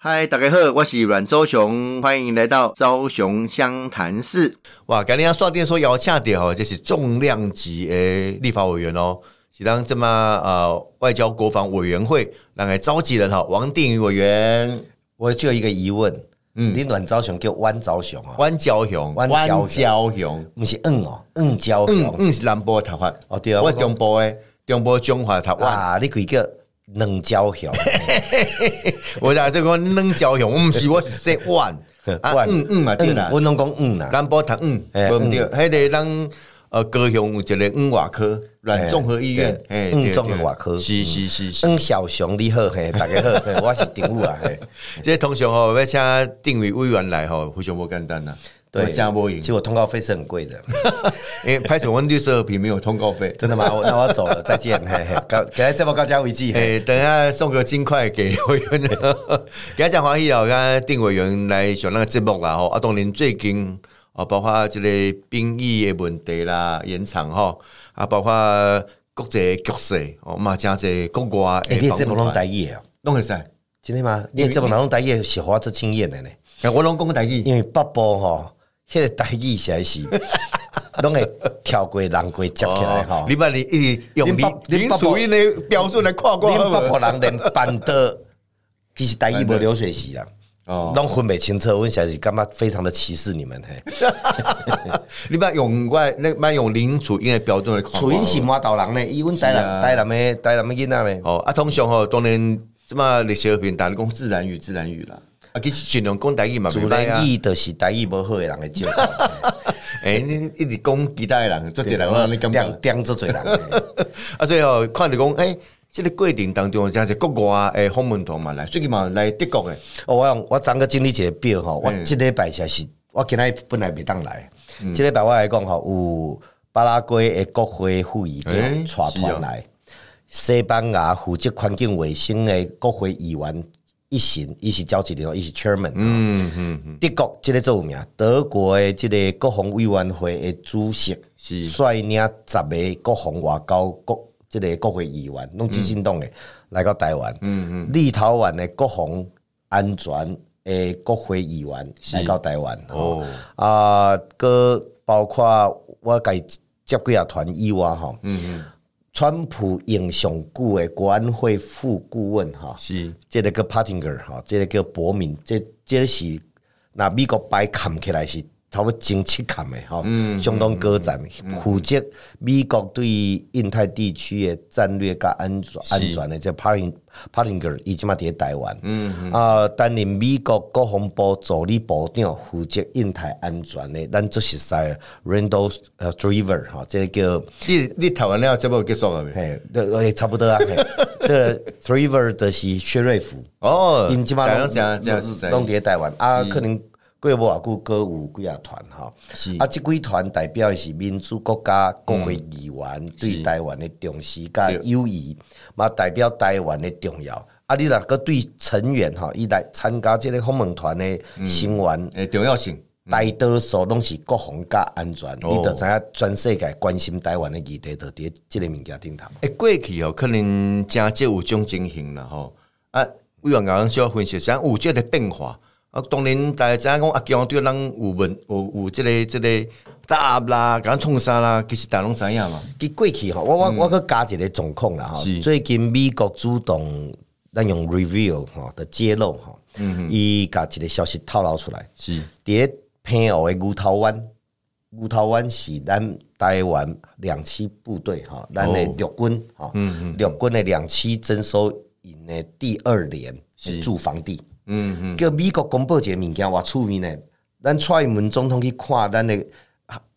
嗨，大家好，我是阮周雄，欢迎来到昭雄湘潭市。哇，今天刷电说要请到吼，这是重量级诶立法委员哦，是当这么呃外交国防委员会那个召集人哈，王定宇委员。我就有一个疑问，嗯，你阮昭雄叫弯昭雄啊？弯昭雄，弯昭雄，不是嗯哦，嗯昭雄，嗯是南部头发哦对啊，我中部诶中部中华头发啊，你可以叫两昭雄，我讲这个两昭雄，唔是我是说万 啊，嗯嗯嘛对啦，我拢讲嗯啦，南部头嗯，唔对，迄个咱。呃，高雄有一个五外科软综合医院，哎，五综合外科，是是是是。嗯，小熊你好，嘿，大家好，我是丁武啊，嘿。这同学吼，要请定位委员来吼，非常不简单呐。对，加波赢。其实我通告费是很贵的，因为拍什么绿色皮没有通告费，真的吗？我 那我走了，再见，嘿嘿。高，给他这么高价为记，嘿，等下送个金块给委员。给他讲华裔哦，刚定委员来上那个节目啦，吼，阿东林最近。啊，包括这个兵役的问题啦，延长吼，啊，包括国际局势，哦嘛，真济国外诶，你这不拢台语啊？拢会使，真的吗？你这么拢台语是花这经验的呢？我拢讲台语，因为北部吼，迄个台语实在是 拢会跳过、人过接起来吼。你把你一用你林楚英的标准来跨过，你北部人连板的，其实台语无流水席啦。哦，拢分袂清楚，我想是感觉非常的歧视你们嘿。你把用外那把用林楚英的标准来看，楚英是马岛人呢，伊阮台南台南的台南的囡仔呢。哦，啊，通常吼当然这么历史片，但讲自然语自然语啦。啊，其实尽量讲台语嘛，自然语就是台语无好 诶人来招。哎，你一直讲其他的人，做一人我你感觉 点做侪人。啊，所以吼看着讲，哎。这个过程当中，真是国外诶访问团嘛来，最近嘛来德国诶。哦，我我整个整理一个表吼，我即礼拜才是，我今日本来袂当来，即礼拜我来讲吼，有巴拉圭诶国会会议长带团来，西班牙负责环境卫生诶国会议员一行，伊是召集人，伊是 chairman。嗯嗯嗯。德国即个做名，德国的即个国防委员会的主席，是。率领十个国防外交国。即个国会议员拢基进党诶来到台湾，嗯嗯，立陶宛的国防安全诶国会议员来到台湾，哦。啊，个包括我甲伊接几啊团以外吼，嗯嗯，川普影响顾诶国安会副顾问哈，是这个叫 Partinger 哈，这个叫伯明，这这是那美国白扛起来是。差不多真七坎的，吼，相当高赞，负责美国对印太地区的战略甲安全安全的，即 Parting Partinger 伊即嘛伫台湾，啊，担任美国国防部助理部长，负责印太安全的，咱做实在 Randall 呃 Driver 哈，即叫你你台湾了，这部结束了嘿，对，差不多啊，这 Driver 的是薛瑞福。哦，因即嘛拢拢伫台湾。啊，可能。过无偌久，歌有几啊团吼，啊，即几团代表的是民主国家国会议员对台湾的重视甲友谊，嘛代表台湾的重要。啊，你若个对成员吼，伊来参加即个访问团的成员诶重要性，大多数拢是国防甲安全，你着知影全世界关心台湾的议题，着伫即个物件顶头。诶，过去哦，可能真少有种情形啦吼，啊，委员刚刚需要分析，像有即个变化。啊，当年大家知影讲阿强对咱有问有有即个即个答啦，甲咱创啥啦，其实大家拢知影嘛。佮过去吼，我我我佮加一个状况啦吼。最近美国主动咱用 reveal 吼的揭露吼，伊甲一个消息透露出来。是，伫平湖的牛头湾，牛头湾是咱台湾两栖部队吼，咱的陆军吼，陆军的两栖征收营的第二连驻防地。嗯嗯，叫美国公布一个物件，偌出名呢？咱蔡英文总统去看咱的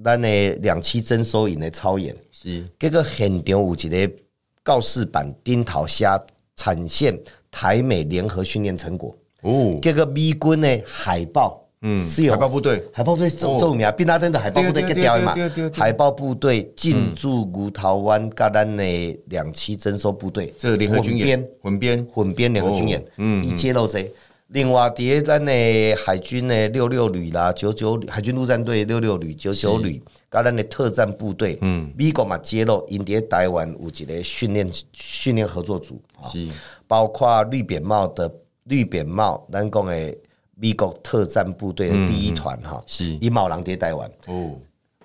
咱的两栖征收营的操演，是。结果现场有一个告示板，丁头虾产线台美联合训练成果。哦，结果美军的海豹，嗯，海豹部队，海豹部队著著名，宾拉登的海豹部队给掉的嘛？海豹部队进驻古桃湾，甲咱的两栖征收部队，这联合军演，混编混编。联合军演，嗯，一揭露谁？另外，伫咱的海军的六六旅啦，九九海军陆战队六六旅、九九旅，甲咱的特战部队，嗯，美国嘛揭露，因伫台湾有一个训练训练合作组，是。包括绿扁帽的。绿扁帽，咱讲的美国特战部队的第一团哈，是。伊毛人伫台湾。哦，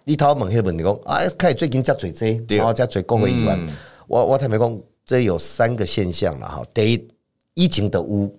你头问迄个问题讲，啊，开始最近遮侪这，对。然后遮侪国会议员，我我坦白讲，这有三个现象了哈。第一，疫情的有，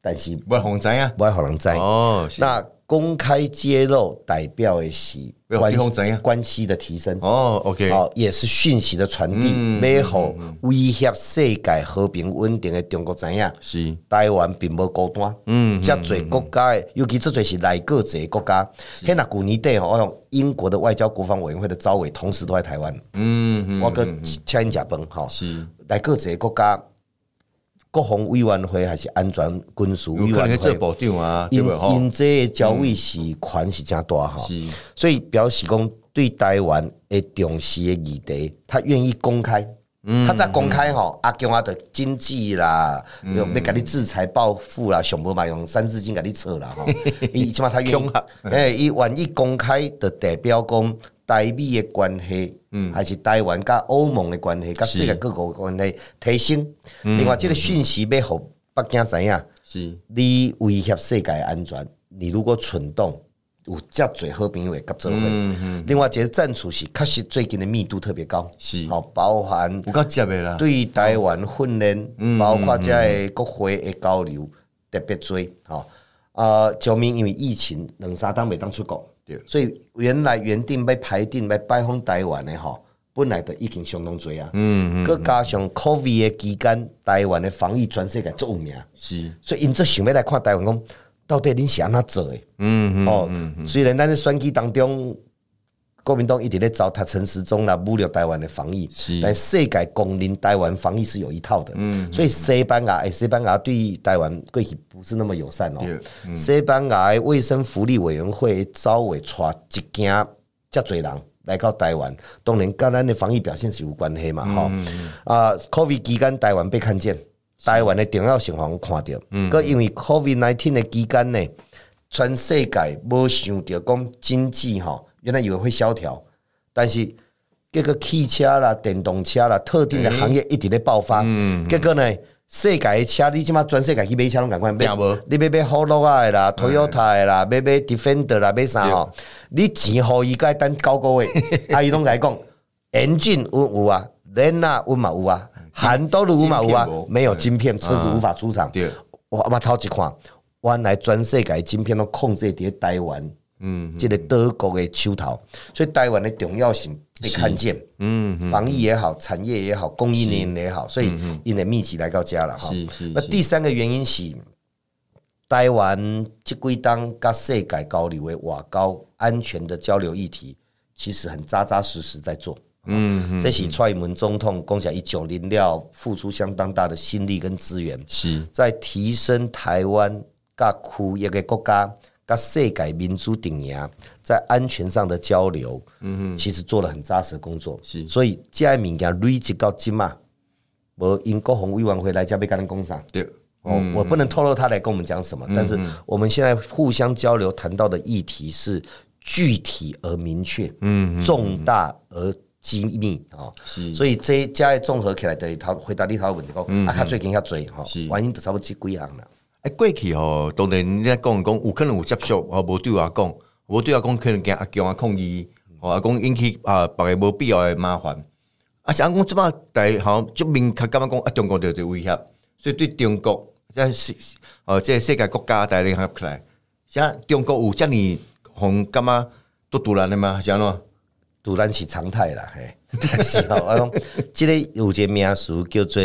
但是不红知啊，不爱互人知。哦，那公开揭露代表的是关互你知影关系的提升。哦，OK，哦，也是讯息的传嗯递，美好威胁世界和平稳定的中国知影，是台湾并不孤单。嗯，遮侪国家的，尤其这侪是来个侪国家。迄那旧年底吼，我用英国的外交国防委员会的招委，同时都在台湾。嗯嗯，我个请因食饭吼，是来个侪国家国防委员会还是安全军事委员会，去做部长啊，因？因这个交位是权是真大吼。是所以表示讲对台湾的重视的议题，他愿意公开。他在公开吼，阿强啊的经济啦，要要甲你制裁报复啦，上无嘛用三字经给你扯啦吼。伊起码他愿意恐吓，诶，伊愿意公开的代表讲台美的关系，嗯还是台湾甲欧盟的关系，甲世界各国的关系提升。另外，这个讯息要互北京知影。是你威胁世界的安全，你如果蠢动，有遮侪好朋友会合作伙。另外，一个战处是确实最近的密度特别高，是哦包含有够接的啦，对台湾训练，包括遮个国会的交流特别多。吼啊，九明因为疫情两三当袂当出国对，所以原来原定要排定要拜访台湾的吼。本来就已经相当多啊，嗯嗯，佮加上 COVID 的期间，台湾的防疫全世界足有名，是。所以因这想要来看台湾讲，到底恁是安怎做的？嗯嗯哦，虽然咱在选举当中，国民党一直在糟蹋陈时中啦，侮辱台湾的防疫是，但世界公认台湾防疫是有一套的。嗯，所以西班牙，诶，西班牙对台湾过去不是那么友善哦对。西班牙的卫生福利委员会招委带一件遮侪人。来到台湾，当然跟咱的防疫表现是有关系嘛，吼、啊，COVID 期间台湾被看见，台湾的重要性互看到，个、因为 COVID nineteen 的期间呢，全世界无想到讲经济吼，原来以为会萧条，但是这个汽车啦、电动车啦，特定的行业一直在爆发，嗯结果呢？世界的车，你即马全世界去买车拢共款，买。你要买好乐啊的啦、Toyota 的啦，要买 Defender 啦，买啥吼？你钱互伊该等九个月，啊伊拢来讲，engine 有有啊，人啊有嘛有啊，韩都有嘛有啊？没有晶片，车子无法出厂。对，我我头一看，原来全世界的晶片都控制伫台湾，嗯，这个德国的手头，所以台湾的重要性被看见，嗯，防疫也好，产业也好，供应链也好，所以因为密集来到家了哈。那第三个原因是，台湾这几当跟世界交流的外交安全的交流议题，其实很扎扎实实在做。嗯，这是蔡英文总统共享，一九零料付出相当大的心力跟资源，是。在提升台湾各区域的国家、甲世界民主顶牙，在安全上的交流，嗯其实做了很扎实的工作。是。所以这些物件累积到今嘛，无因国红委员会来这边跟咱讲啥。对，哦，嗯。我不能透露他来跟我们讲什么，但是我们现在互相交流谈到的议题是具体而明确，嗯，重大而机密哦，是。所以这加的综合起来的他回答你头的问题讲，啊，他最近遐多哈是，原因就差不多这几项啦。哎，过去吼，当然你咧讲讲，有可能有接触，哦，无对我讲，无对我讲，可能惊阿强啊抗议，哦，啊讲引起啊别个无必要的麻烦。啊，是按讲即摆大好像就明确感觉讲啊，中国就对威胁，所以对中国即世哦，即世界国家大联合起来，像中国有遮尔互感觉都突然的吗？是安怎？突然是常态啦，嘿。但是吼，我讲，即个有一个名词叫做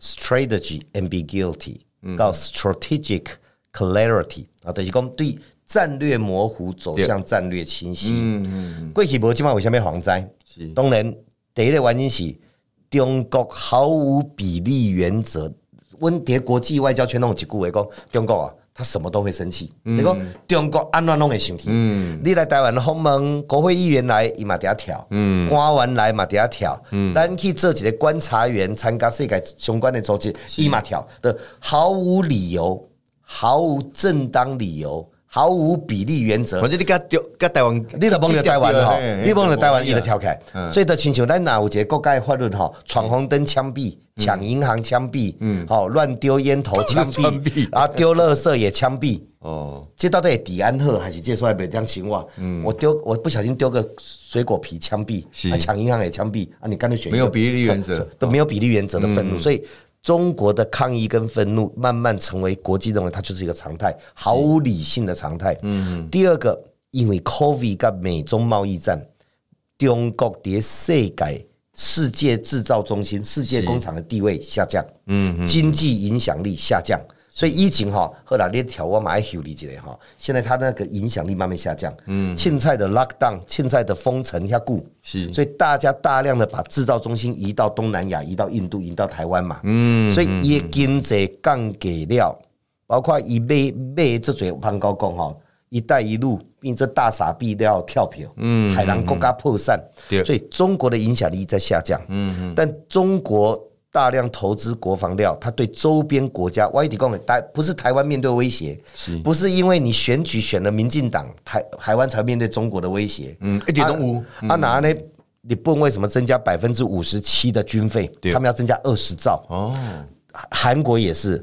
strategy ambiguity，到 strategic clarity 啊，就是讲对战略模糊走向战略清晰。嗯嗯。过去无即摆为虾米防灾？是当然，第一个原因是中国毫无比例原则。温迪国际外交圈拢有一句话讲，中国啊，他什么都会生气。你讲中国安怎拢会生气？你来台湾访问国会议员来，伊嘛伫遐跳；官员来嘛伫遐跳。咱去做一个观察员，参加世界相关的组织，伊嘛跳的，毫无理由，毫无正当理由。毫无比例原则。反正你甲丢甲台湾，你著忘了台湾吼，嘿你帮着台湾，伊就跳起来。嗯所以就亲像咱若有一个国家的法律吼，闯红灯枪毙、抢银行枪毙，嗯，好乱丢烟头枪 枪毙毙，啊丢垃圾也枪毙。哦，这到底是抵安好还是这说来袂当行话？嗯，我丢我不小心丢个水果皮枪毙，啊抢银行也枪毙啊！你干脆选没有比例原则都没有比例原则的愤怒，所以中国的抗议跟愤怒慢慢成为国际认为它就是一个常态，毫无理性的常态。嗯，第二个，因为 COVID 跟美中贸易战，中国伫世界世界制造中心、世界工厂的地位下降，嗯，经济影响力下降。所以疫情哈，后来你调我买修理起来哈，现在它那个影响力慢慢下降。嗯，现在的 lockdown，现在的封城下固，是所以大家大量的把制造中心移到东南亚，移到印度，移到台湾嘛。嗯，所以伊经济杠给了，包括伊买买这嘴潘高讲哈，一带一路变这大傻逼都要跳票，嗯，海南国家破产，对所以中国的影响力在下降。嗯嗯，但中国。大量投资国防料，它对周边国家，外地公台不是台湾面对威胁，不是因为你选举选了民进党，台台湾才面对中国的威胁。嗯，一点都无。啊，哪呢？日本为什么增加百分之五十七的军费？他们要增加二十兆。哦，韩国也是。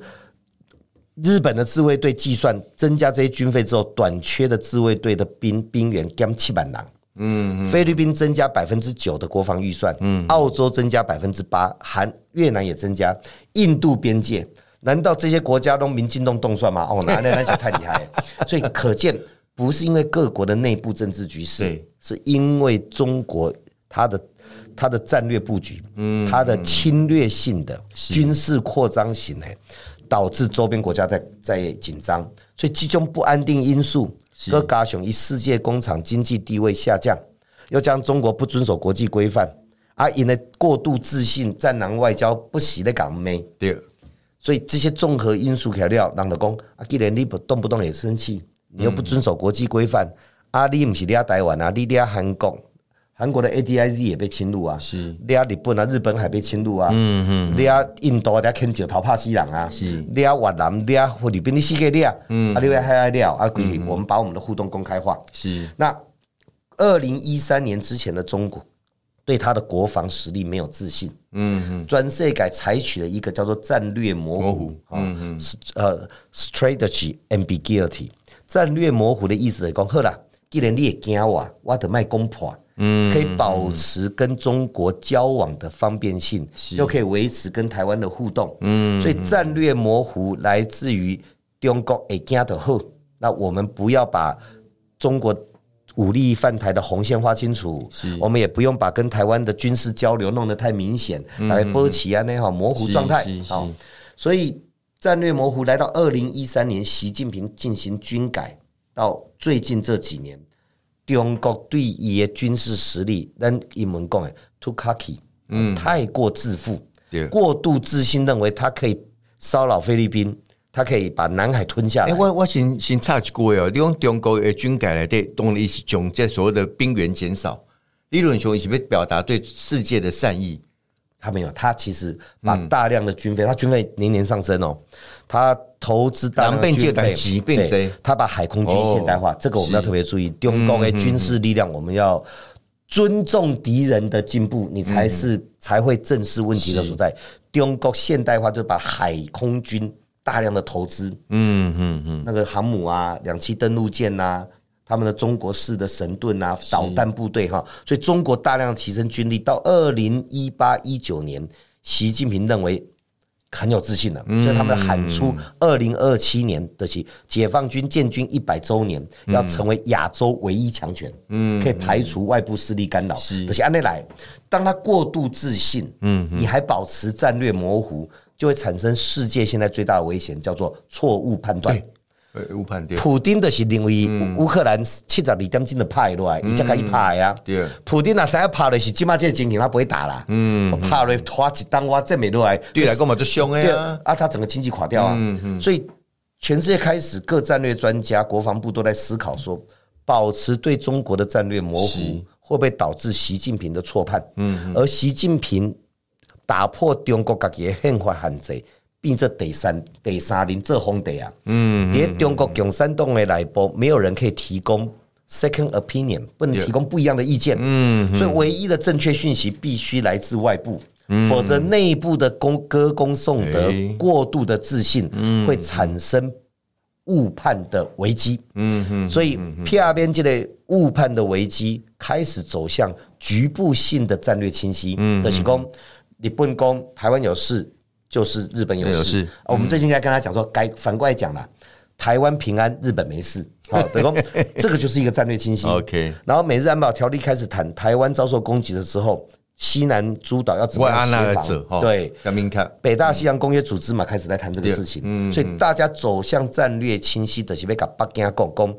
日本的自卫队计算增加这些军费之后，短缺的自卫队的兵兵员减七百人。嗯，菲律宾增加百分之九的国防预算，嗯，澳洲增加百分之八，韩越南也增加，印度边界，难道这些国家都民进动动算吗？哦，那那那就太厉害了。所以可见，不是因为各国的内部政治局势，是因为中国它的它的战略布局，嗯，它的侵略性的军事扩张型的，导致周边国家在在紧张，所以其中不安定因素。各加雄以世界工厂经济地位下降，又将中国不遵守国际规范，啊，因为过度自信、战狼外交不喜的港妹，对，所以这些综合因素材料，让的讲啊，既然你不动不动也生气，你又不遵守国际规范，啊，你不是俩台湾啊，你俩韩国。韩国的 ADIZ 也被侵入啊，是，你啊日本啊，日本还被侵入啊，嗯嗯，俩印度啊啃石头怕死人啊，是，你啊越南你啊菲律宾你四个俩，嗯，啊，另外还还了啊，规我们把我们的互动公开化，是。那二零一三年之前的中国，对他的国防实力没有自信，嗯嗯，专设改采取了一个叫做战略模糊，嗯嗯，呃，strategy ambiguity，战略模糊的意思是讲，好啦，既然你也惊我，我得卖攻破。嗯，可以保持跟中国交往的方便性，又可以维持跟台湾的互动。嗯，所以战略模糊来自于中国诶惊的后，那我们不要把中国武力犯台的红线画清楚，我们也不用把跟台湾的军事交流弄得太明显，来波起啊那好模糊状态。好，所以战略模糊来到二零一三年，习近平进行军改，到最近这几年。中国对伊的军事实力，咱英文讲诶，too cocky，嗯，太过自负，过度自信，认为他可以骚扰菲律宾，他可以把南海吞下来。我我先先插一句哦，你讲中国的军改来对，当然是从这所谓的兵源减少，理论上是要表达对世界的善意。他没有，他其实把大量的军费，他军费年年上升哦，他投资大量军费，对，他把海空军现代化，这个我们要特别注意。中国的军事力量，我们要尊重敌人的进步，你才是才会正视问题的所在。中国现代化就把海空军大量的投资，嗯嗯嗯，那个航母啊，两栖登陆舰呐。他们的中国式的神盾啊，导弹部队哈，所以中国大量提升军力，到二零一八一九年，习近平认为很有自信的，所以他们喊出二零二七年的起解放军建军一百周年，要成为亚洲唯一强权，嗯，可以排除外部势力干扰。而且按内来，当他过度自信，嗯，你还保持战略模糊，就会产生世界现在最大的危险，叫做错误判断。误判掉。普丁的是认为乌克兰七十二点钟的派落来，伊才可以拍呀。对。普丁那才要拍的是今嘛这个情形，他不会打啦。嗯。拍了拖一单我这没落来。对来讲嘛就凶哎呀。啊，他整个经济垮掉啊。嗯嗯。所以全世界开始各战略专家、国防部都在思考说，保持对中国的战略模糊，会不会导致习近平的错判？嗯。而习近平打破中国家己的宪法限制。变这第三第三零这皇帝啊。嗯，连中国共产党的内部，没有人可以提供 second opinion，不能提供不一样的意见。嗯，所以唯一的正确讯息必须来自外部。否则，内部的公歌功颂德、过度的自信，会产生误判的危机。嗯嗯，所以 P R 边界的误判的危机开始走向局部性的战略清晰。嗯，的提供你不能攻台湾有事，就是日本有事。我们最近在跟他讲说，该反过来讲了，台湾平安，日本没事。好，等于这个就是一个战略清晰。OK，然后美日安保条例开始谈台湾遭受攻击的时候。西南诸岛要怎么协防？对，北大西洋公约组织嘛，开始在谈这个事情。所以大家走向战略清晰的，是被跟北京讲讲，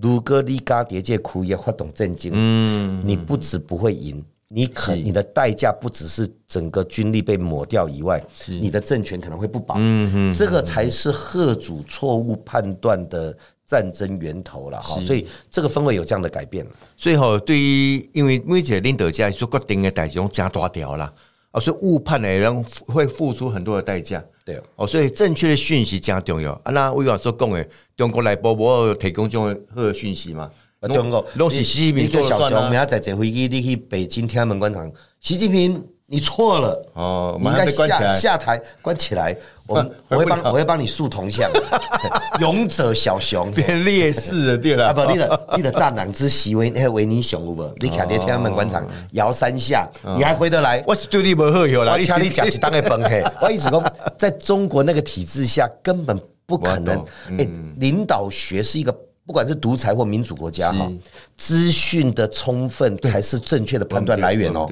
如果你加叠界苦也发动战争，嗯，你不止不会赢，你可你的代价不只是整个军力被抹掉以外，你的政权可能会不保。嗯这个才是贺主错误判断的。战争源头了哈，所以这个氛围有这样的改变了。最后，对于因为每个领导家说决定的代用加大条啦，啊，所以误判的人会付出很多的代价。对哦，所以正确的讯息加重要。啊，那我有说讲的，中国来播播提供这种好的讯息嘛？中国拢是习近平做了算啊。明仔载坐飞机，你去北京天安门广场，习近平。你错了哦，应该下下台关起来。我我会帮我会帮你竖铜像，勇者小熊变烈士了，对了。啊不，你的你的战狼之席维那维尼熊，不，你看在天安门广场摇三下，你还回得来？我是对你不好有了，我请你讲起当个崩嘿。我意思讲，在中国那个体制下，根本不可能。哎，领导学是一个。不管是独裁或民主国家哈，资讯的充分才是正确的判断来源哦。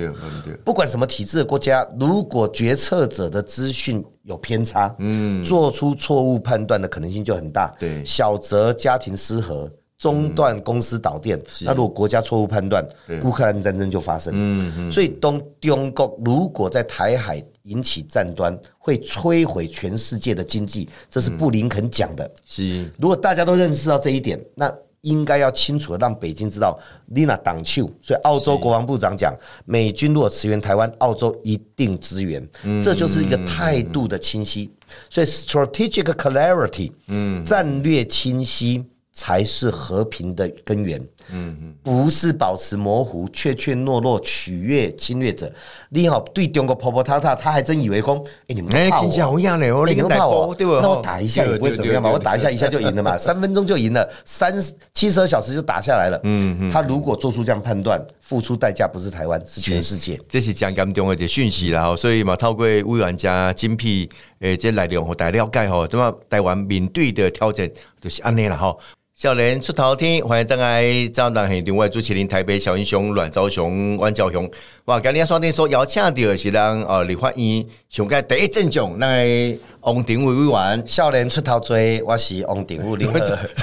不管什么体制的国家，如果决策者的资讯有偏差，嗯，做出错误判断的可能性就很大。对，小则家庭失和。中断公司导电，那如果国家错误判断，乌克兰战争就发生。嗯嗯，所以东中国如果在台海引起战端，会摧毁全世界的经济，这是布林肯讲的。是，如果大家都认识到这一点，那应该要清楚的让北京知道，你那挡球。所以澳洲国防部长讲，美军如果驰援台湾，澳洲一定支援。这就是一个态度的清晰。所以 strategic clarity，嗯，战略清晰。才是和平的根源。嗯嗯，不是保持模糊、怯怯懦弱、取悦侵略者。你好，对中国婆婆他他，他还真以为说，哎，你们怕我？一样嘞，我你们怕我，对吧？那我打一下也不会怎么样嘛，我打一下一下就赢了嘛，三分钟就赢了，三七十二小时就打下来了。嗯嗯，他如果做出这样判断，付出代价不是台湾，是全世界。这是讲严重的讯息啦，所以嘛，透过委员家精辟诶，这来量和大了解吼，怎么台湾面对的挑战就是安尼了哈。少年出头天，欢迎登来早档系另外主持人台北小英雄阮昭雄、阮昭雄。哇，今日双天说邀请到的是咱哦，立法院上届第一阵将，那王鼎伟委员。少年出头追，我是王定伟。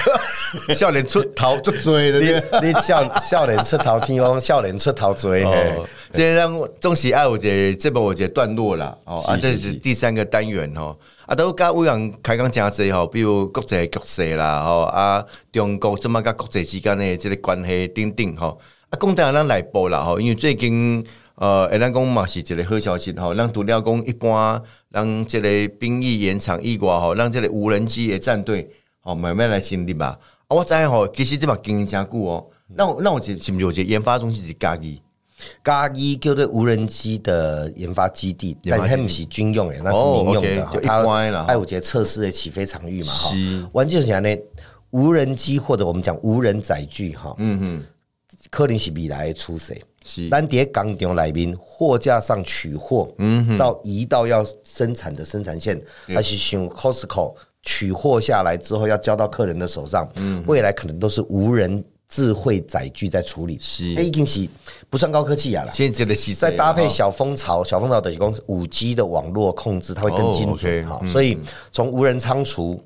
少年出头就追了，你你少少年出头天，我少年出头追。哦，这样总是爱有这这部有这段落啦。哦，啊，这是第三个单元哦。啊，都甲委员开讲诚济吼，比如国际局势啦，吼啊，中国怎么甲国际之间的即个关系等等吼，啊，讲当然咱来报啦吼，因为最近呃，咱讲嘛是一个好消息吼，咱除了讲一般，让即个兵役延长以外吼，让即个无人机的战队吼慢慢来成立吧。啊，我知吼，其实这嘛经营诚久哦，那那我是是毋是有个研发中心是家己？加一叫做无人机的研发基地，但它不是军用诶，那是民用的。它爱五节测试的起飞场域嘛，哈。完全是讲呢，无人机或者我们讲无人载具，哈，嗯嗯，可能是未来的出色。是，单叠钢厂内面货架上取货，嗯，到移到要生产的生产线，还是像 Costco 取货下来之后要交到客人的手上，嗯，未来可能都是无人。智慧载具在处理，是，已经是不算高科技啊现在的是再搭配小蜂巢，小蜂巢等于讲五 G 的网络控制，它会更精准哈。所以从无人仓储、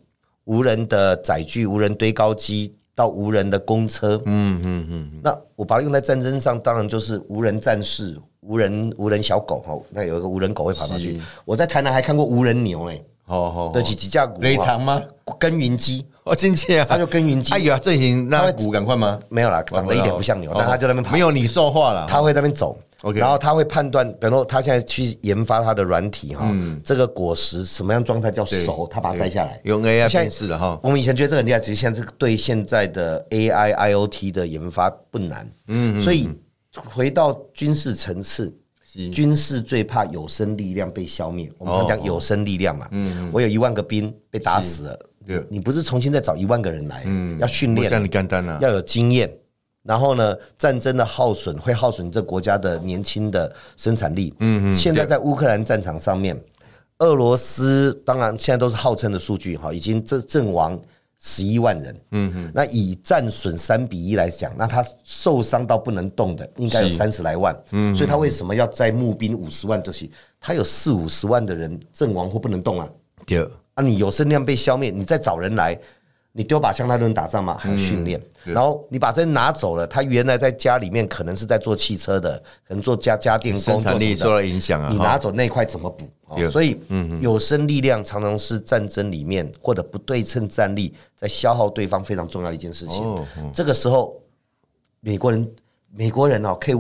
无人的载具、无人堆高机到无人的公车，嗯嗯嗯，那我把它用在战争上，当然就是无人战士、无人无人小狗哈。那有一个无人狗会跑上去。我在台南还看过无人牛哎。哦哦，得起几架鼓？雷长吗？耕耘机哦，亲切啊！他就耕耘机。哎呀，这行那股赶快吗？没有啦，长得一点不像牛，但他就那边跑。没有你说话了，他会那边走。OK 然后他会判断，比如说他现在去研发他的软体哈，嗯这个果实什么样状态叫熟，他把它摘下来。用 AI 现在辨识的哈，我们以前觉得这个很厉害，其实现在这个对现在的 AI、IoT 的研发不难。嗯，所以回到军事层次，军事最怕有生力量被消灭。我们常哦讲有生力量嘛，嗯我有一万个兵被打死了对，你不是重新再找一万个人来，嗯要训练像，你简单啊，要有经验。然后呢，战争的耗损会耗损这国家的年轻的生产力。嗯嗯。现在在乌克兰战场上面，俄罗斯当然现在都是号称的数据哈，已经阵阵亡十一万人。嗯嗯。那以战损三比一来讲，那他受伤到不能动的应该有三十来万。嗯。所以他为什么要在募兵五十万这些？他有四五十万的人阵亡或不能动啊。对，啊，你有声量被消灭，你再找人来，你丢把枪他都能打仗嘛？还有训练，对然后你把这人拿走了，他原来在家里面可能是在做汽车的，可能做家家电工，生产力受到影响啊，你拿走那块怎么补？哦所以，有生力量常常是战争里面或者不对称战力在消耗对方非常重要的一件事情哦。这个时候，美国人美国人哦，可以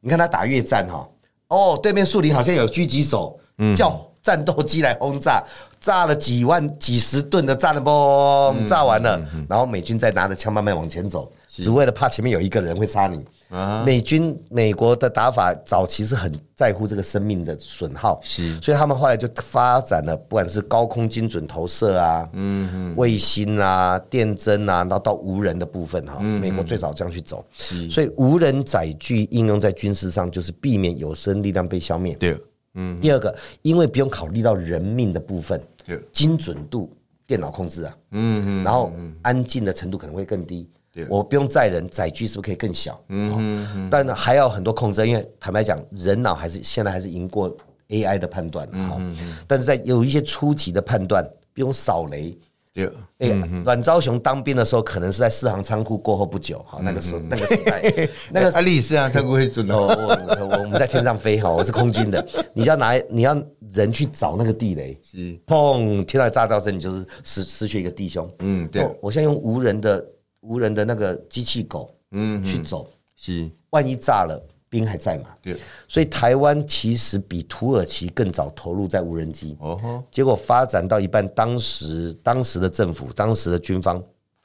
你看他打越战哈，哦，对面树林好像有狙击手叫战斗机来轰炸，炸了几万几十吨的炸弹嘣，炸完了，然后美军再拿着枪慢慢往前走，只为了怕前面有一个人会杀你。美军美国的打法早期是很在乎这个生命的损耗，是。所以他们后来就发展了，不管是高空精准投射啊，嗯卫星啊、电侦啊，然后到无人的部分哈，美国最早这样去走，所以无人载具应用在军事上，就是避免有生力量被消灭。对，第二个，因为不用考虑到人命的部分对，精准度电脑控制啊，嗯嗯，然后安静的程度可能会更低对。我不用载人，载具是不是可以更小？嗯嗯，但还要很多控制，因为坦白讲，人脑还是现在还是赢过 AI 的判断。哈，但是在有一些初级的判断，不用扫雷。对，哎，阮昭雄当兵的时候，可能是在四行仓库过后不久，哈，那个时候那个时代，那个阿里四行仓库会准哦，哦，我我我们在天上飞哈，我是空军的，你要拿你要人去找那个地雷，是，砰，听到炸叫声，你就是失失去一个弟兄。嗯，对。哦，我现在用无人的无人的那个机器狗，嗯，去走，是，万一炸了，兵还在嘛？对，所以台湾其实比土耳其更早投入在无人机，哦吼，结果发展到一半，当时当时的政府、当时的军方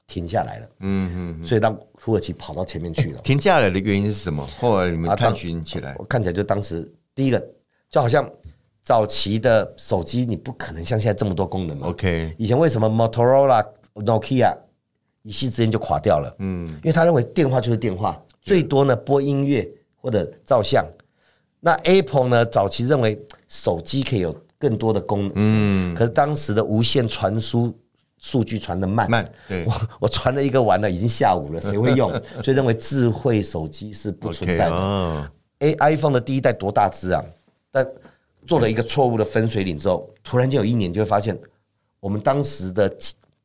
停下来了，嗯嗯，所以让土耳其跑到前面去了。停下来的原因是什么？后来你们探寻起来我，看起来就当时第一个，就好像早期的手机，你不可能像现在这么多功能嘛。OK 以前为什么 Motorola、Nokia 一夕之间就垮掉了？嗯，因为他认为电话就是电话，最多呢播音乐或者照相。那 Apple 呢，早期认为手机可以有更多的功能，嗯，可是当时的无线传输数据传的慢，慢，对我我传了一个完了，已经下午了，谁会用？所以认为智慧手机是不存在的。哦，哎，iPhone 的第一代多大只啊？但做了一个错误的分水岭之后，突然间有一年就会发现，我们当时的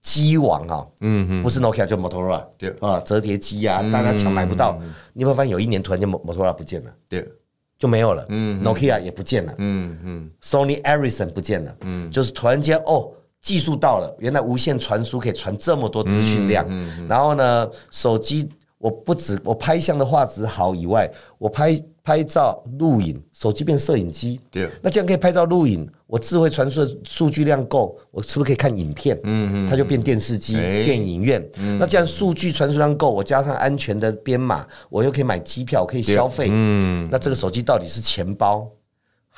机机王啊，嗯嗯，不是 Nokia 就 Motorola，对。啊，折叠机啊，大家抢买不到。你会发现有一年突然间 Motorola 不见了，对，就没有了，嗯，Nokia 也不见了，嗯嗯，Sony Ericsson 不见了，嗯，就是突然间哦，技术到了，原来无线传输可以传这么多资讯量，然后呢，手机我不止我拍相的画质好以外，我拍拍照录影，手机变摄影机，对那这样可以拍照录影，我智慧传输的数据量够，我是不是可以看影片？嗯嗯，它就变电视机、哎电影院。那这样数据传输量够，我加上安全的编码，我又可以买机票，我可以消费。嗯，那这个手机到底是钱包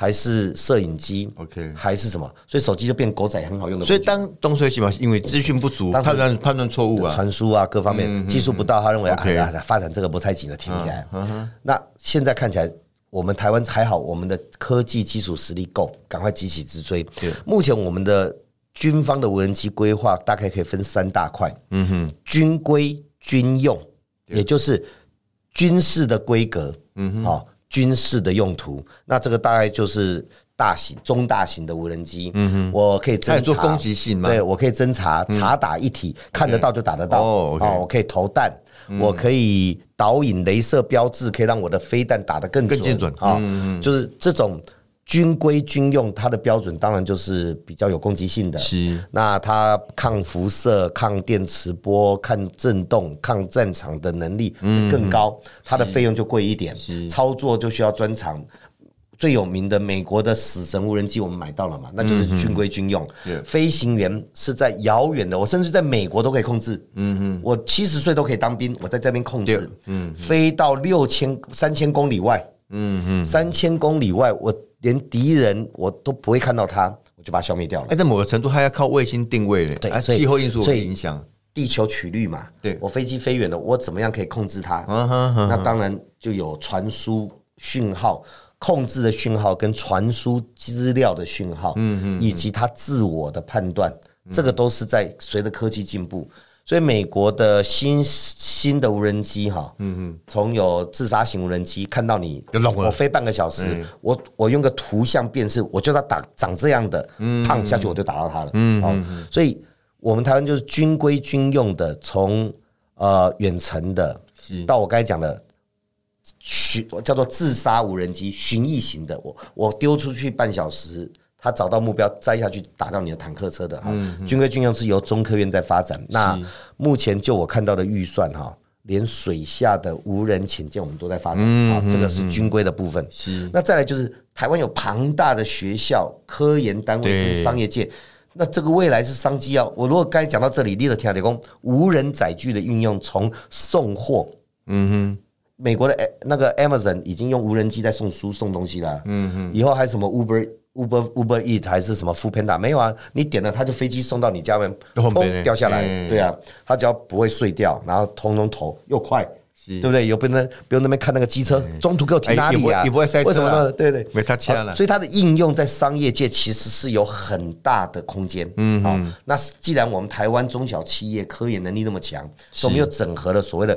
还是摄影机 OK 还是什么？所以手机就变狗仔很好用的。所以当东水起嘛，因为资讯不足，当判断判断错误啊，传输啊各方面技术不到，他认为哎呀发展这个不太紧了，停起来。那现在看起来，我们台湾还好，我们的科技基础实力够，赶快急起直追。对。目前我们的军方的无人机规划大概可以分三大块，嗯哼，军规、军用，也就是军事的规格，嗯哼，哦，军事的用途。那这个大概就是大型、中大型的无人机，嗯哼，我可以侦查。做攻击性吗？对，我可以侦查，查打一体，看得到就打得到。哦我可以投弹，我可以导引镭射标志，可以让我的飞弹打得更更精准。啊。就是这种军规军用，它的标准当然就是比较有攻击性的。是，那它抗辐射、抗电磁波、抗震动、抗战场的能力更高，它的费用就贵一点，操作就需要专长。最有名的美国的死神无人机，我们买到了嘛？那就是军规军用，飞行员是在遥远的，我甚至在美国都可以控制。嗯嗯，我七十岁都可以当兵，我在这边控制。嗯，飞到六千三千公里外。嗯嗯，三千公里外，我连敌人我都不会看到它，我就把它消灭掉了。哎，在某个程度，它要靠卫星定位嘞，对，气候因素会影响地球曲率嘛。对，我飞机飞远了，我怎么样可以控制它？那当然就有传输讯号、控制的讯号跟传输资料的讯号，嗯嗯，以及它自我的判断，这个都是在随着科技进步。所以美国的新新的无人机哈，嗯嗯，从有自杀型无人机看到你，我飞半个小时，我我用个图像辨识，我就它打长这样的，胖下去我就打到它了，嗯嗯，所以我们台湾就是军规军用的，从呃远程的到我刚才讲的巡叫做自杀无人机巡弋型的，我我丢出去半小时。他找到目标摘下去打到你的坦克车的哈，军规军用是由中科院在发展。那目前就我看到的预算哈，连水下的无人潜舰我们都在发展啊，这个是军规的部分。是那再来就是台湾有庞大的学校、科研单位跟商业界，那这个未来是商机啊。我如果刚才讲到这里，立了天理工无人载具的运用，从送货，嗯哼，美国的那个 Amazon 已经用无人机在送书送东西了，嗯哼，以后还有什么 Uber。Uber Uber E 还是什么 f o o Panda 没有啊？你点了，它就飞机送到你家门，砰掉下来。对啊，它只要不会碎掉，然后通通投又快，对不对？又不能不用那边看那个机车，中途给我停哪里啊？也不会塞车，为什么呢？对对，没他掐了。所以它的应用在商业界其实是有很大的空间。嗯，好，那既然我们台湾中小企业科研能力那么强，所以我们又整合了所谓的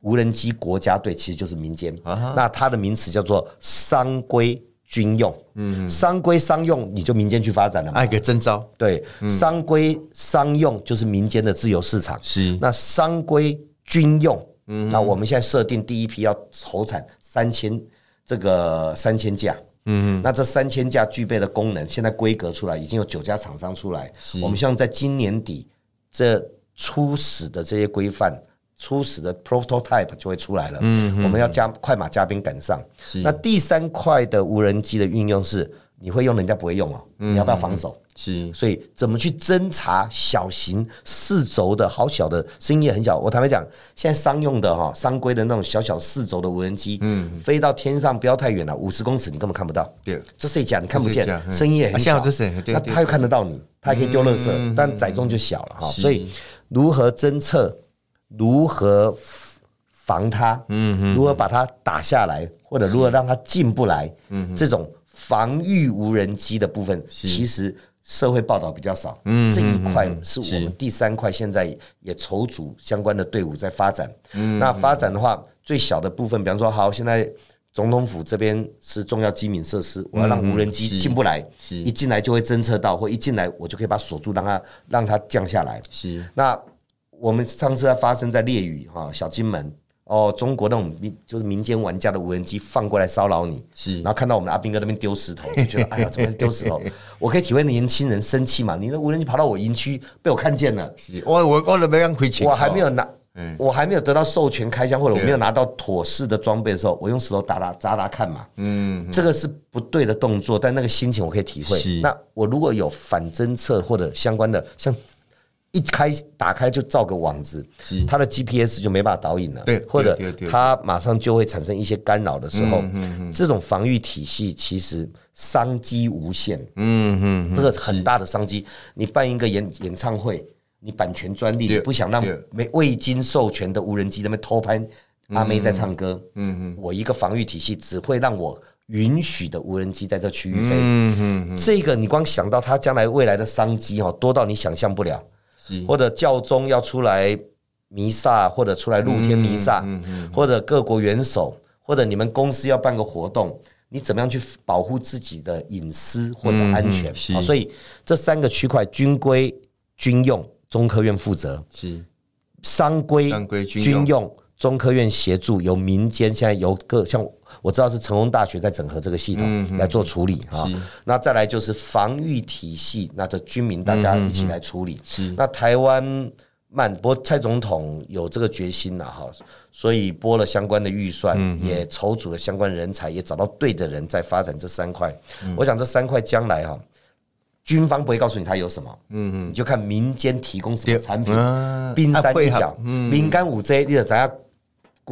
无人机国家队，其实就是民间。那它的名词叫做商规。军用，嗯，商规商用，你就民间去发展了嘛？哎，个征招，对，商规商用就是民间的自由市场。是，那商规军用，嗯，那我们现在设定第一批要投产三千，这个三千架，嗯，那这三千架具备的功能，现在规格出来，已经有九家厂商出来，我们希望在今年底这初始的这些规范。初始的 prototype 就会出来了，嗯，我们要加快马加鞭赶上。那第三块的无人机的运用是，你会用，人家不会用哦，你要不要防守？是，所以怎么去侦查小型四轴的好小的声音也很小。我坦白讲，现在商用的哈，商规的那种小小四轴的无人机，嗯，飞到天上不要太远了，五十公尺你根本看不到。对，这是一架你看不见，声音也很小，那他又看得到你，他还可以丢垃圾，但载重就小了哈。所以如何侦测？如何防它？嗯如何把它打下来，或者如何让它进不来？嗯，这种防御无人机的部分，其实社会报道比较少。嗯，这一块是我们第三块，现在也筹组相关的队伍在发展。嗯，那发展的话，最小的部分，比方说，好，现在总统府这边是重要机敏设施，我要让无人机进不来，一进来就会侦测到，或一进来我就可以把锁住，让它让它降下来。是那。我们上次发生在烈屿哈小金门哦，中国那种民就是民间玩家的无人机放过来骚扰你，是，然后看到我们的阿兵哥那边丢石头，就觉得哎呀，怎么丢石头？我可以体会年轻人生气嘛？你的无人机跑到我营区被我看见了，我我我都没敢亏钱，我还没有拿，我还没有得到授权开枪，或者我没有拿到妥适的装备的时候，我用石头打打砸砸看嘛，嗯，这个是不对的动作，但那个心情我可以体会。那我如果有反侦测或者相关的像。一开打开就造个网子，它的 GPS 就没办法导引了，对，或者它马上就会产生一些干扰的时候，这种防御体系其实商机无限，嗯嗯，这个很大的商机。你办一个演演唱会，你版权专利，不想让没未经授权的无人机那边偷拍阿妹在唱歌，嗯嗯，我一个防御体系只会让我允许的无人机在这区域飞，嗯嗯，这个你光想到它将来未来的商机哈，多到你想象不了。或者教宗要出来弥撒，或者出来露天弥撒，或者各国元首，或者你们公司要办个活动，你怎么样去保护自己的隐私或者安全？好所以这三个区块，军规、军用，中科院负责；是。商规、军用，中科院协助，由民间现在由各像我知道是成功大学在整合这个系统来做处理啊。那再来就是防御体系，那这军民大家一起来处理。那台湾慢拨蔡总统有这个决心了哈，所以拨了相关的预算，也筹组了相关人才，也找到对的人在发展这三块。我想这三块将来哈。军方不会告诉你它有什么，嗯嗯，你就看民间提供什么产品，冰山一角，民间五 J，你就知影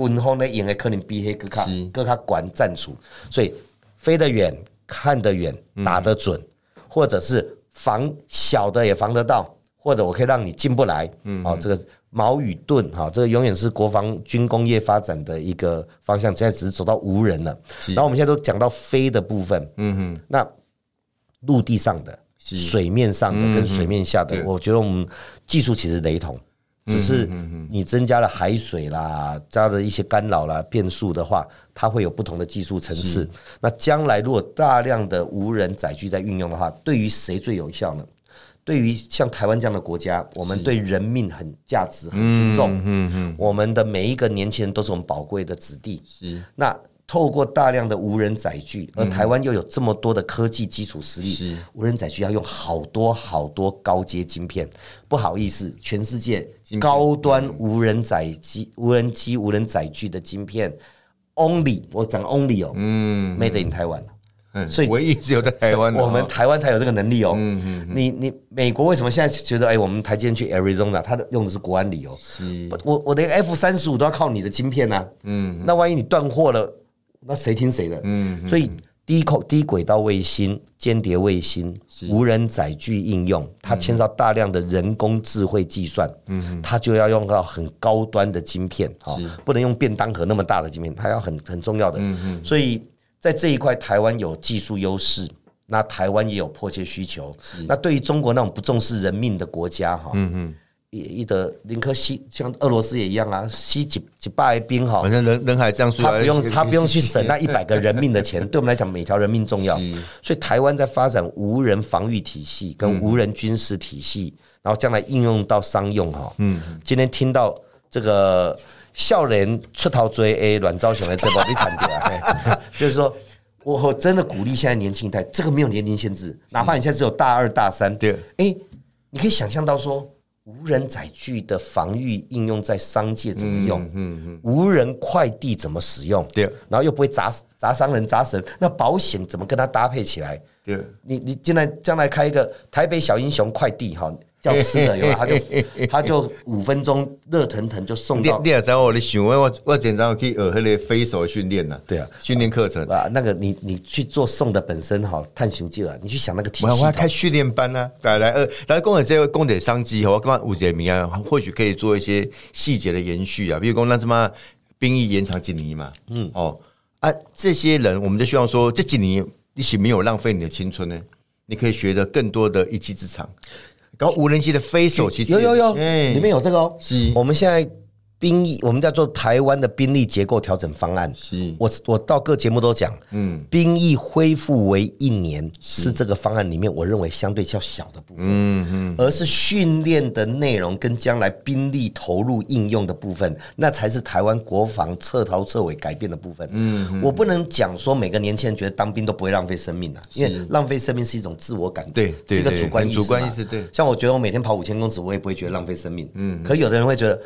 军方的用的可能比迄个卡更卡管战术，所以飞得远、看得远、打得准，或者是防小的也防得到，或者我可以让你进不来，嗯，哦，这个矛与盾，哈，这个永远是国防军工业发展的一个方向，现在只是走到无人了，然后我们现在都讲到飞的部分，嗯哼，那陆地上的。水面上的跟水面下的，我觉得我们技术其实雷同，只是你增加了海水啦，加了一些干扰啦、变数的话，它会有不同的技术层次。那将来如果大量的无人载具在运用的话，对于谁最有效呢？对于像台湾这样的国家，我们对人命很价值很尊重，嗯嗯，我们的每一个年轻人都是我们宝贵的子弟，是那。透过大量的无人载具，而台湾又有这么多的科技基础实力，无人载具要用好多好多高阶晶片。不好意思，全世界高端无人载机、无人机、无人载具的晶片，only 我讲 only 哦，嗯，made in 台湾，嗯，所以唯一只有在台湾，我们台湾才有这个能力哦。嗯嗯，你你美国为什么现在觉得哎，我们台积电去 Arizona，它的用的是国安理由？我我的 F 三十五都要靠你的晶片呢。嗯，那万一你断货了？那谁听谁的？嗯，所以低口低轨道卫星、间谍卫星、无人载具应用，它牵涉大量的人工智慧计算，嗯，它就要用到很高端的晶片，哈，不能用便当盒那么大的晶片，它要很很重要的。嗯嗯，所以在这一块，台湾有技术优势，那台湾也有迫切需求。那对于中国那种不重视人命的国家，哈，嗯嗯。一一的林克西，像俄罗斯也一样啊，吸几几百兵哈，反正人人海这样说，他不用他不用去省那一百个人命的钱，对我们来讲每条人命重要。所以台湾在发展无人防御体系跟无人军事体系，然后将来应用到商用哈。嗯，今天听到这个笑脸出逃追 A 阮昭雄的这波你谈起来，就是说我真的鼓励现在年轻一代，这个没有年龄限制，哪怕你现在只有大二大三，对，哎，你可以想象到说。无人载具的防御应用在商界怎么用？嗯嗯，无人快递怎么使用？对，然后又不会砸砸伤人、砸死人，那保险怎么跟它搭配起来？对，你你将来将来开一个台北小英雄快递哈。叫吃的，有他就他就五分钟热腾腾就送到。你也知道我的想问，我我经常去学那个飞手训练呢。对啊，训练课程啊，那个你你去做送的本身哈，探寻机啊，你去想那个体系。我要开训练班呢，来来呃，来供给这个工点商机，我刚刚五节名啊，或许可以做一些细节的延续啊，比如讲那什么兵役延长几年嘛，嗯哦啊，这些人我们就希望说这几年一起没有浪费你的青春呢，你可以学的更多的一技之长。然后无人机的飞手其实有有有，里面有这个哦。是，我们现在。兵役，我们叫做台湾的兵力结构调整方案。是，我我到各节目都讲，嗯，兵役恢复为一年是这个方案里面我认为相对较小的部分，嗯嗯，而是训练的内容跟将来兵力投入应用的部分，那才是台湾国防彻头彻尾改变的部分。嗯，我不能讲说每个年轻人觉得当兵都不会浪费生命啊，因为浪费生命是一种自我感对，是一个主观意识，主观意识对。像我觉得我每天跑五千公尺，我也不会觉得浪费生命。嗯，可有的人会觉得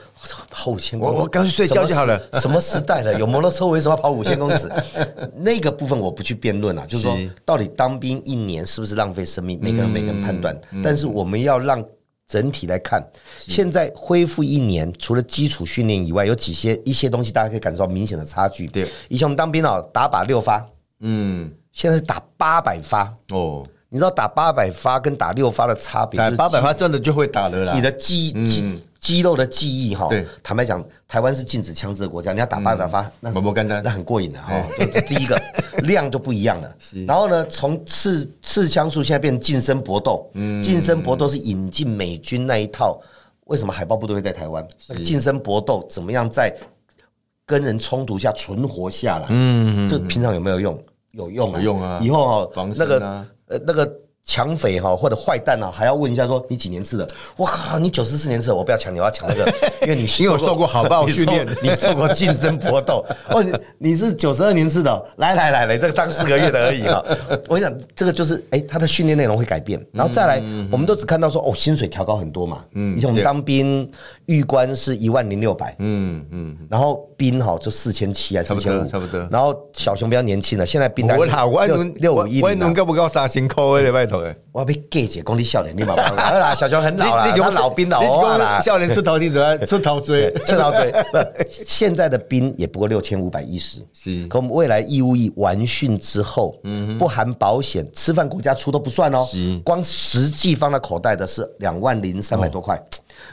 跑五。我我刚去睡觉就好了。什么时代了？有摩托车为什么要跑五千公尺？那个部分我不去辩论了。就是说，到底当兵一年是不是浪费生命？每个人每个人判断。但是我们要让整体来看，现在恢复一年，除了基础训练以外，有几些一些东西大家可以感受到明显的差距。对，以前我们当兵啊，打靶六发，嗯，现在是打八百发哦。你知道打八百发跟打六发的差别？打八百发真的就会打了啦。你的记记肌肉的记忆哈。坦白讲，台湾是禁止枪支的国家，你要打八百发，那那很过瘾的哈。这是第一个 量就不一样了。然后呢，从刺刺枪术现在变成近身搏斗。嗯。近身搏斗是引进美军那一套。为什么海豹部队会在台湾？近身搏斗怎么样在跟人冲突下存活下来？嗯。这平常有没有用？有用啊。有用啊。以后哈，那个。呃，那个抢匪哈或者坏蛋啊，还要问一下说你几年次的？我靠，你九十四年次的，我不要抢你，我要抢那个，因为你因为我受过好不好训练，你受过近身搏斗。哦，你你是九十二年次的，来来来来，这个当四个月的而已哈。我想这个就是哎，他的训练内容会改变，然后再来，我们都只看到说哦，薪水调高很多嘛。嗯，以前我们当兵，预官是一万零六百，嗯嗯，然后兵哈就四千七还是四千五，差不多。然后小熊比较年轻了，现在兵我老我六五一，我能够不够三千块的拜托诶。我要被 gay 姐功力笑脸，你妈妈好啦，小熊很老了，他老兵老化啦，笑脸出头你怎么 出头追，出头追。不，现在的兵也不过六千五百一十，是。可我们未来义务役完训之后，嗯，不含保险，吃饭国家出都不算哦，光实际放在口袋的是两万零三百多块，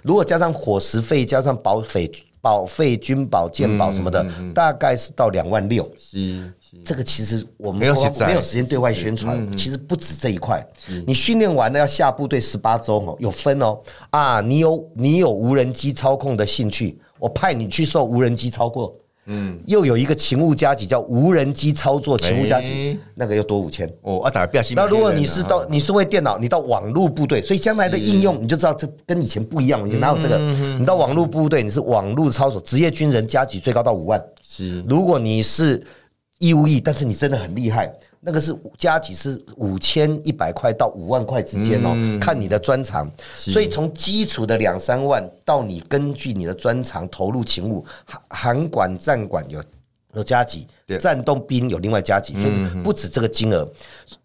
如果加上伙食费，加上保费、保费、军保、健保什么的，大概是到两万六。是。这个其实我们没有没有时间对外宣传，其实不止这一块。你训练完了要下部队十八周哦，有分哦啊，你有你有无人机操控的兴趣，我派你去受无人机操控。嗯，又有一个勤务加急叫无人机操作勤务加急，那个又多五千。哦，啊，打不那如果你是到你是为电脑，你到网络部队，所以将来的应用你就知道这跟以前不一样。你哪有这个？你到网络部队，你是网络操作职业军人加急最高到五万。是，如果你是。义务役，但是你真的很厉害，那个是加几是五千一百块到五万块之间哦，看你的专长。所以从基础的两三万到你根据你的专长投入勤务，韩韩管站管有有加级，战斗兵有另外加级，所以不止这个金额。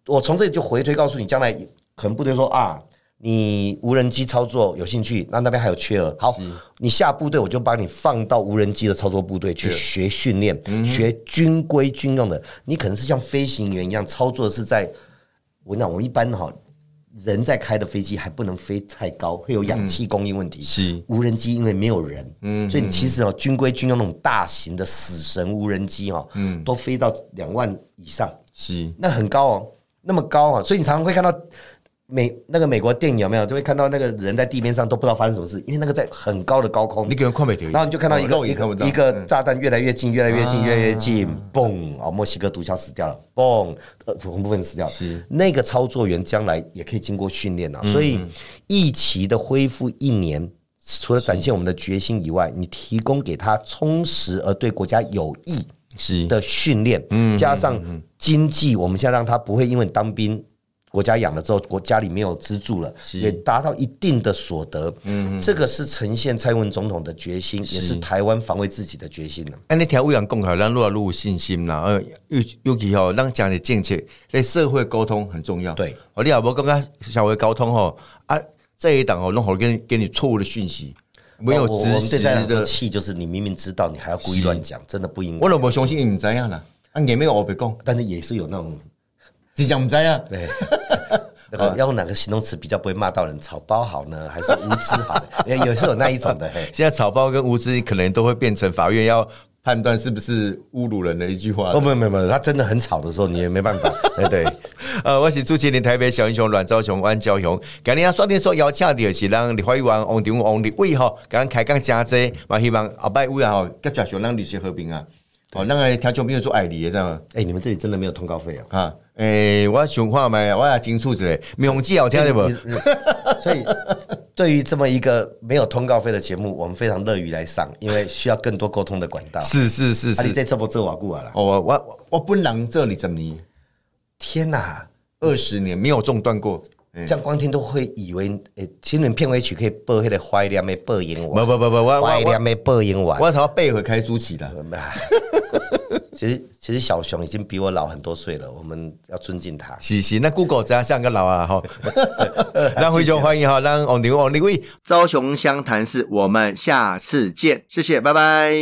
我从这里就回推告诉你，将来可能部队说啊。你无人机操作有兴趣？那那边还有缺额。好，你下部队我就把你放到无人机的操作部队去学训练，学军规军用的。你可能是像飞行员一样操作，是在我讲，我一般哈人在开的飞机还不能飞太高，会有氧气供应问题。是无人机因为没有人，嗯，所以其实哦军规军用那种大型的死神无人机哈，嗯，都飞到两万以上，是那很高哦，那么高啊，所以你常常会看到。美那个美国电影有没有就会看到那个人在地面上都不知道发生什么事，因为那个在很高的高空，你给人看没然后你就看到一个一个一个炸弹越来越近，越来越近，越来越近，嘣！哦，墨西哥毒枭死掉了，嘣！呃，恐怖分子死掉了。那个操作员将来也可以经过训练啊，所以一期的恢复一年，除了展现我们的决心以外，你提供给他充实而对国家有益是的训练，嗯，加上经济，我们现在让他不会因为当兵。国家养了之后，国家里没有资助了，也达到一定的所得。嗯，这个是呈现蔡英文总统的决心，也是台湾防卫自己的决心呢。哎，那条委员讲好，让落入信心啦。呃，尤尤其哦，让讲的政策在社会沟通很重要。对，我你好不刚刚稍微沟通哦啊，这一档哦，弄好给给你错误的讯息，没有知识的气，就是你明明知道，你还要故意乱讲，真的不应该。我老婆相信你怎样了？啊，也没有我别讲，但是也是有那种。只讲不在啊？对，要用哪个形容词比较不会骂到人？草包好呢，还是无知好？有时候有那一种的。现在草包跟无知可能都会变成法院要判断是不是侮辱人的一句话。哦，没有没有没有，他真的很吵的时候，你也没办法。对 对，呃，我是朱麒麟，台北小英雄阮昭雄、安昭雄。今天刷电说邀请的是让立法委员王定王立伟哈，刚刚开讲加济，嘛希望后摆有啊吼，接着想让律师和平啊。哦，那个调酒没有做爱你，知道吗？哎，你们这里真的没有通告费啊？啊。诶，我想看麦，我要清楚一下，名字好听的不？所以，对于这么一个没有通告费的节目，我们非常乐于来上，因为需要更多沟通的管道。是是是是，你在这波这瓦固啊了？我我我不能这里怎么？天哪，二十年没有中断过，这样光听都会以为诶，新人片尾曲可以播那个怀念的播音完。不不不不，我怀念的播音完，我朝背回开朱启的。其实，其实小熊已经比我老很多岁了，我们要尊敬他。是是，那 Google 怎样像个老啊？哈，让辉兄欢迎哈，让王牛王立威，朝雄相谈室，我们下次见，谢谢，拜拜。